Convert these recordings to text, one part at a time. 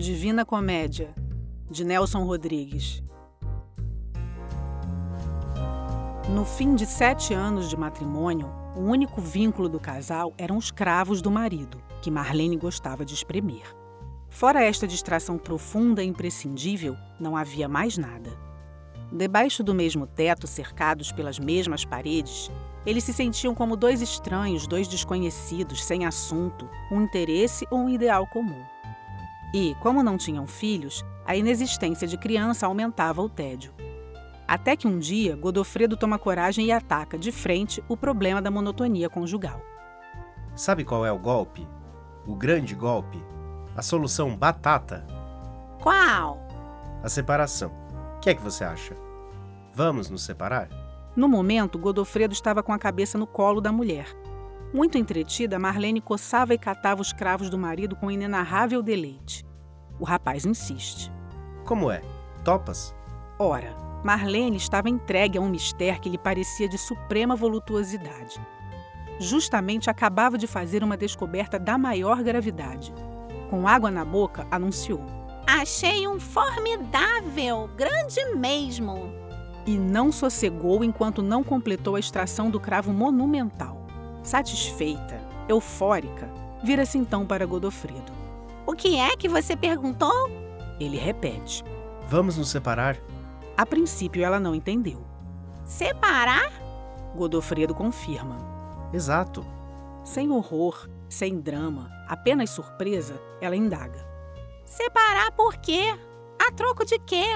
Divina Comédia, de Nelson Rodrigues. No fim de sete anos de matrimônio, o único vínculo do casal eram os cravos do marido, que Marlene gostava de espremer. Fora esta distração profunda e imprescindível, não havia mais nada. Debaixo do mesmo teto, cercados pelas mesmas paredes, eles se sentiam como dois estranhos, dois desconhecidos, sem assunto, um interesse ou um ideal comum. E, como não tinham filhos, a inexistência de criança aumentava o tédio. Até que um dia, Godofredo toma coragem e ataca de frente o problema da monotonia conjugal. Sabe qual é o golpe? O grande golpe? A solução batata? Qual? A separação. O que é que você acha? Vamos nos separar? No momento, Godofredo estava com a cabeça no colo da mulher. Muito entretida, Marlene coçava e catava os cravos do marido com inenarrável deleite. O rapaz insiste. Como é? Topas? Ora, Marlene estava entregue a um mistério que lhe parecia de suprema voluptuosidade. Justamente acabava de fazer uma descoberta da maior gravidade. Com água na boca, anunciou: Achei um formidável, grande mesmo e não sossegou enquanto não completou a extração do cravo monumental. Satisfeita, eufórica, vira-se então para Godofredo. O que é que você perguntou? Ele repete. Vamos nos separar? A princípio ela não entendeu. Separar? Godofredo confirma. Exato. Sem horror, sem drama, apenas surpresa, ela indaga. Separar por quê? A troco de quê?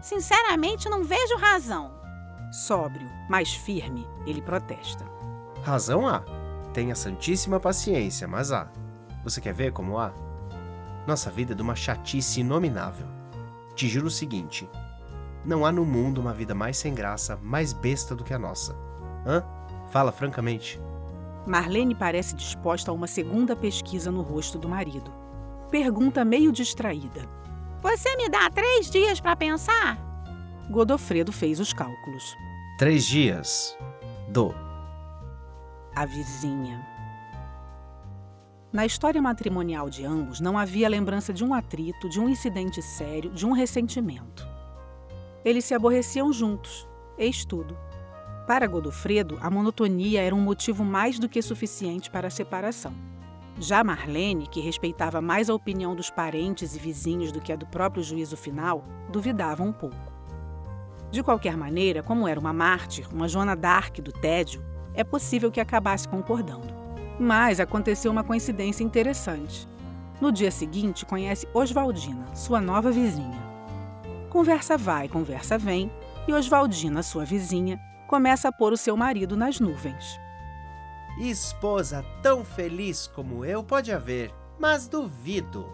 Sinceramente, não vejo razão. Sóbrio, mas firme, ele protesta. Razão há. Tenha santíssima paciência, mas há. Você quer ver como há? Nossa vida é de uma chatice inominável. Te juro o seguinte: não há no mundo uma vida mais sem graça, mais besta do que a nossa. Hã? Fala francamente. Marlene parece disposta a uma segunda pesquisa no rosto do marido. Pergunta meio distraída. Você me dá três dias para pensar? Godofredo fez os cálculos. Três dias. Do. A vizinha. Na história matrimonial de ambos não havia lembrança de um atrito, de um incidente sério, de um ressentimento. Eles se aborreciam juntos, eis tudo. Para Godofredo, a monotonia era um motivo mais do que suficiente para a separação. Já Marlene, que respeitava mais a opinião dos parentes e vizinhos do que a do próprio juízo final, duvidava um pouco. De qualquer maneira, como era uma mártir, uma Joana d'Arc do tédio, é possível que acabasse concordando. Mas aconteceu uma coincidência interessante. No dia seguinte, conhece Oswaldina, sua nova vizinha. Conversa vai, conversa vem, e Oswaldina, sua vizinha, começa a pôr o seu marido nas nuvens. Esposa tão feliz como eu pode haver, mas duvido.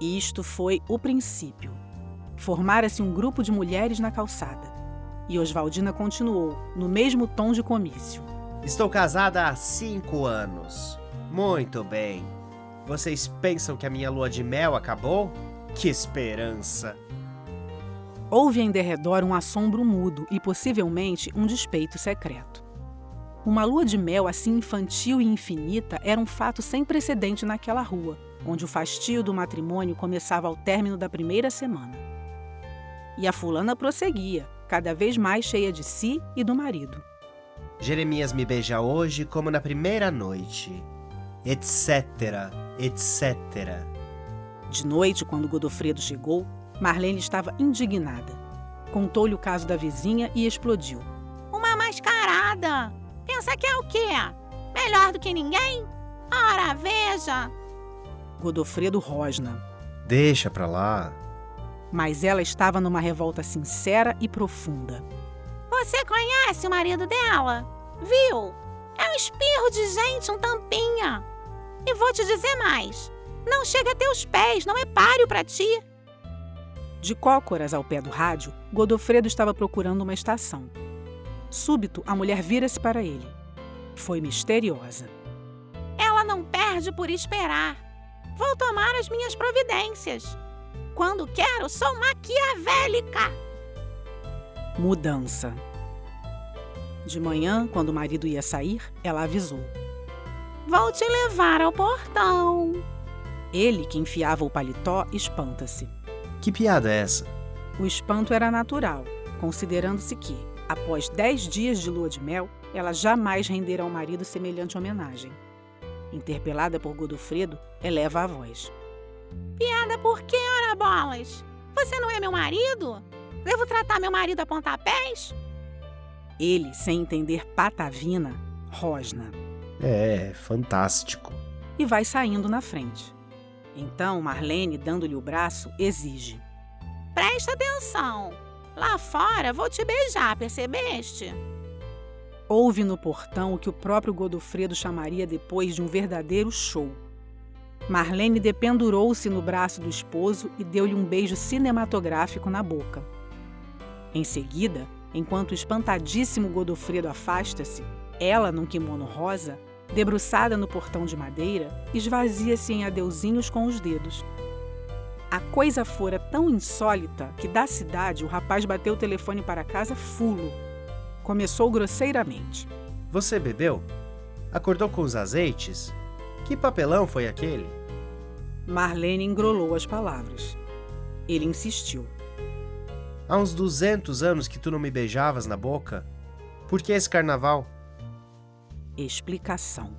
Isto foi o princípio. Formara-se um grupo de mulheres na calçada. E Oswaldina continuou, no mesmo tom de comício. Estou casada há cinco anos. Muito bem. Vocês pensam que a minha lua de mel acabou? Que esperança! Houve em derredor um assombro mudo e possivelmente um despeito secreto. Uma lua de mel assim infantil e infinita era um fato sem precedente naquela rua, onde o fastio do matrimônio começava ao término da primeira semana. E a fulana prosseguia, cada vez mais cheia de si e do marido. Jeremias me beija hoje como na primeira noite, etc, etc. De noite, quando Godofredo chegou, Marlene estava indignada. Contou-lhe o caso da vizinha e explodiu. Uma mascarada! Pensa que é o quê? Melhor do que ninguém? Ora, veja! Godofredo rosna. Deixa pra lá. Mas ela estava numa revolta sincera e profunda. Você conhece o marido dela? Viu? É um espirro de gente, um tampinha. E vou te dizer mais: não chega a teus pés, não é páreo para ti. De cócoras ao pé do rádio, Godofredo estava procurando uma estação. Súbito, a mulher vira-se para ele. Foi misteriosa. Ela não perde por esperar. Vou tomar as minhas providências. Quando quero, sou maquiavélica. Mudança. De manhã, quando o marido ia sair, ela avisou: Vou te levar ao portão. Ele, que enfiava o paletó, espanta-se. Que piada é essa? O espanto era natural, considerando-se que, após dez dias de lua de mel, ela jamais rendera ao marido semelhante homenagem. Interpelada por Godofredo, eleva a voz. Piada por quê, ora bolas? Você não é meu marido? Devo tratar meu marido a pontapés? Ele, sem entender patavina, rosna. É, fantástico. E vai saindo na frente. Então Marlene, dando-lhe o braço, exige: Presta atenção. Lá fora vou te beijar, percebeste? Houve no portão o que o próprio Godofredo chamaria depois de um verdadeiro show. Marlene dependurou-se no braço do esposo e deu-lhe um beijo cinematográfico na boca. Em seguida, enquanto o espantadíssimo Godofredo afasta-se, ela, num kimono rosa, debruçada no portão de madeira, esvazia-se em adeuzinhos com os dedos. A coisa fora tão insólita que da cidade o rapaz bateu o telefone para casa fulo. Começou grosseiramente. Você bebeu? Acordou com os azeites? Que papelão foi aquele? Marlene engrolou as palavras. Ele insistiu. Há uns 200 anos que tu não me beijavas na boca. Por que esse carnaval? Explicação.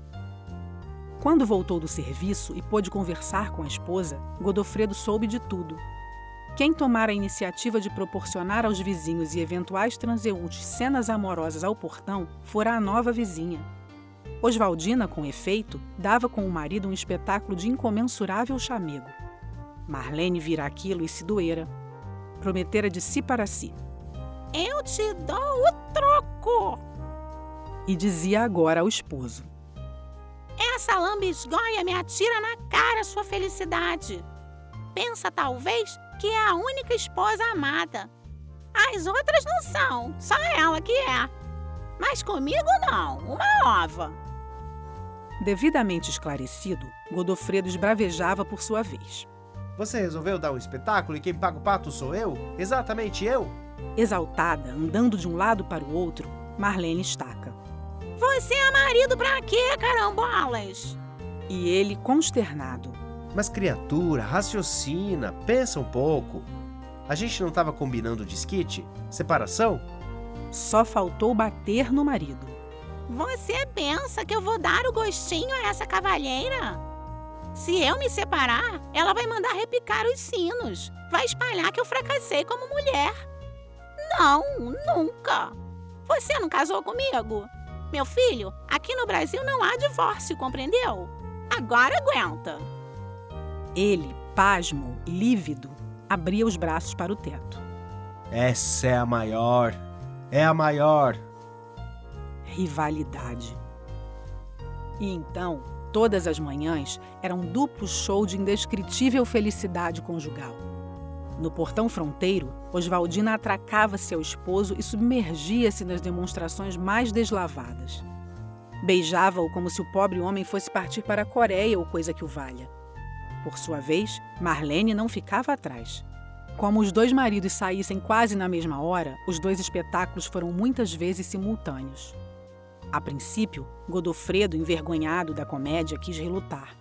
Quando voltou do serviço e pôde conversar com a esposa, Godofredo soube de tudo. Quem tomara a iniciativa de proporcionar aos vizinhos e eventuais transeuntes cenas amorosas ao portão fora a nova vizinha. Oswaldina, com efeito, dava com o marido um espetáculo de incomensurável chamego. Marlene vira aquilo e se doera. Prometera de si para si. Eu te dou o troco! E dizia agora ao esposo: Essa lambisgoia me atira na cara sua felicidade. Pensa, talvez, que é a única esposa amada. As outras não são, só ela que é. Mas comigo não, uma ova. Devidamente esclarecido, Godofredo esbravejava por sua vez. Você resolveu dar um espetáculo e quem paga o pato sou eu? Exatamente eu? Exaltada, andando de um lado para o outro, Marlene estaca. Você é marido pra quê, carambolas? E ele consternado. Mas criatura, raciocina, pensa um pouco. A gente não estava combinando disquite? Separação? Só faltou bater no marido. Você pensa que eu vou dar o gostinho a essa cavalheira? Se eu me separar, ela vai mandar repicar os sinos. Vai espalhar que eu fracassei como mulher. Não, nunca. Você não casou comigo? Meu filho, aqui no Brasil não há divórcio, compreendeu? Agora aguenta. Ele, pasmo, lívido, abria os braços para o teto. Essa é a maior. É a maior. Rivalidade. E então, todas as manhãs, era um duplo show de indescritível felicidade conjugal. No portão fronteiro, Oswaldina atracava-se ao esposo e submergia-se nas demonstrações mais deslavadas. Beijava-o como se o pobre homem fosse partir para a Coreia ou coisa que o valha. Por sua vez, Marlene não ficava atrás. Como os dois maridos saíssem quase na mesma hora, os dois espetáculos foram muitas vezes simultâneos. A princípio, Godofredo, envergonhado da comédia, quis relutar.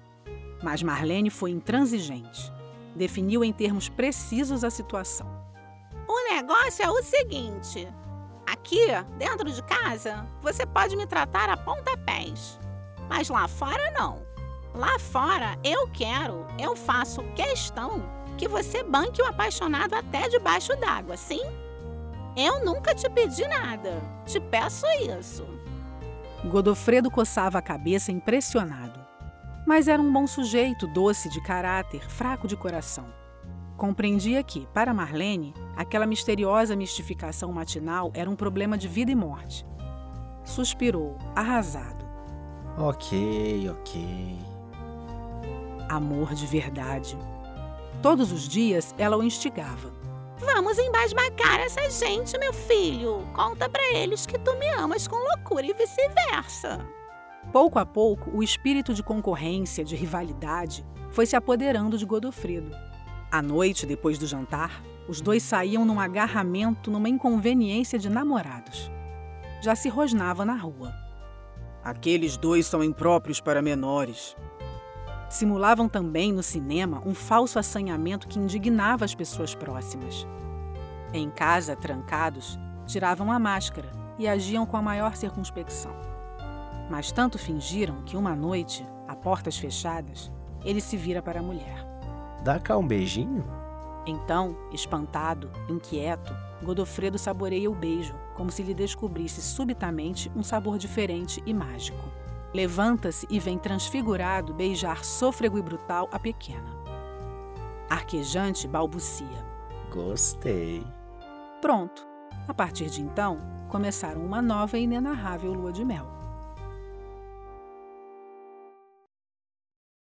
Mas Marlene foi intransigente. Definiu em termos precisos a situação. O negócio é o seguinte: aqui, dentro de casa, você pode me tratar a pontapés. Mas lá fora, não. Lá fora, eu quero, eu faço questão que você banque o apaixonado até debaixo d'água, sim? Eu nunca te pedi nada. Te peço isso. Godofredo coçava a cabeça impressionado. Mas era um bom sujeito, doce de caráter, fraco de coração. Compreendia que, para Marlene, aquela misteriosa mistificação matinal era um problema de vida e morte. Suspirou, arrasado. Ok, ok. Amor de verdade. Todos os dias ela o instigava. Vamos embasbacar essa gente, meu filho. Conta para eles que tu me amas com loucura e vice-versa. Pouco a pouco, o espírito de concorrência, de rivalidade, foi se apoderando de Godofredo. À noite, depois do jantar, os dois saíam num agarramento, numa inconveniência de namorados. Já se rosnava na rua. Aqueles dois são impróprios para menores. Simulavam também no cinema um falso assanhamento que indignava as pessoas próximas. Em casa, trancados, tiravam a máscara e agiam com a maior circunspecção. Mas tanto fingiram que uma noite, a portas fechadas, ele se vira para a mulher. Dá cá um beijinho? Então, espantado, inquieto, Godofredo saboreia o beijo, como se lhe descobrisse subitamente um sabor diferente e mágico. Levanta-se e vem transfigurado beijar sôfrego e brutal a pequena. Arquejante balbucia. Gostei. Pronto. A partir de então, começaram uma nova e inenarrável lua de mel.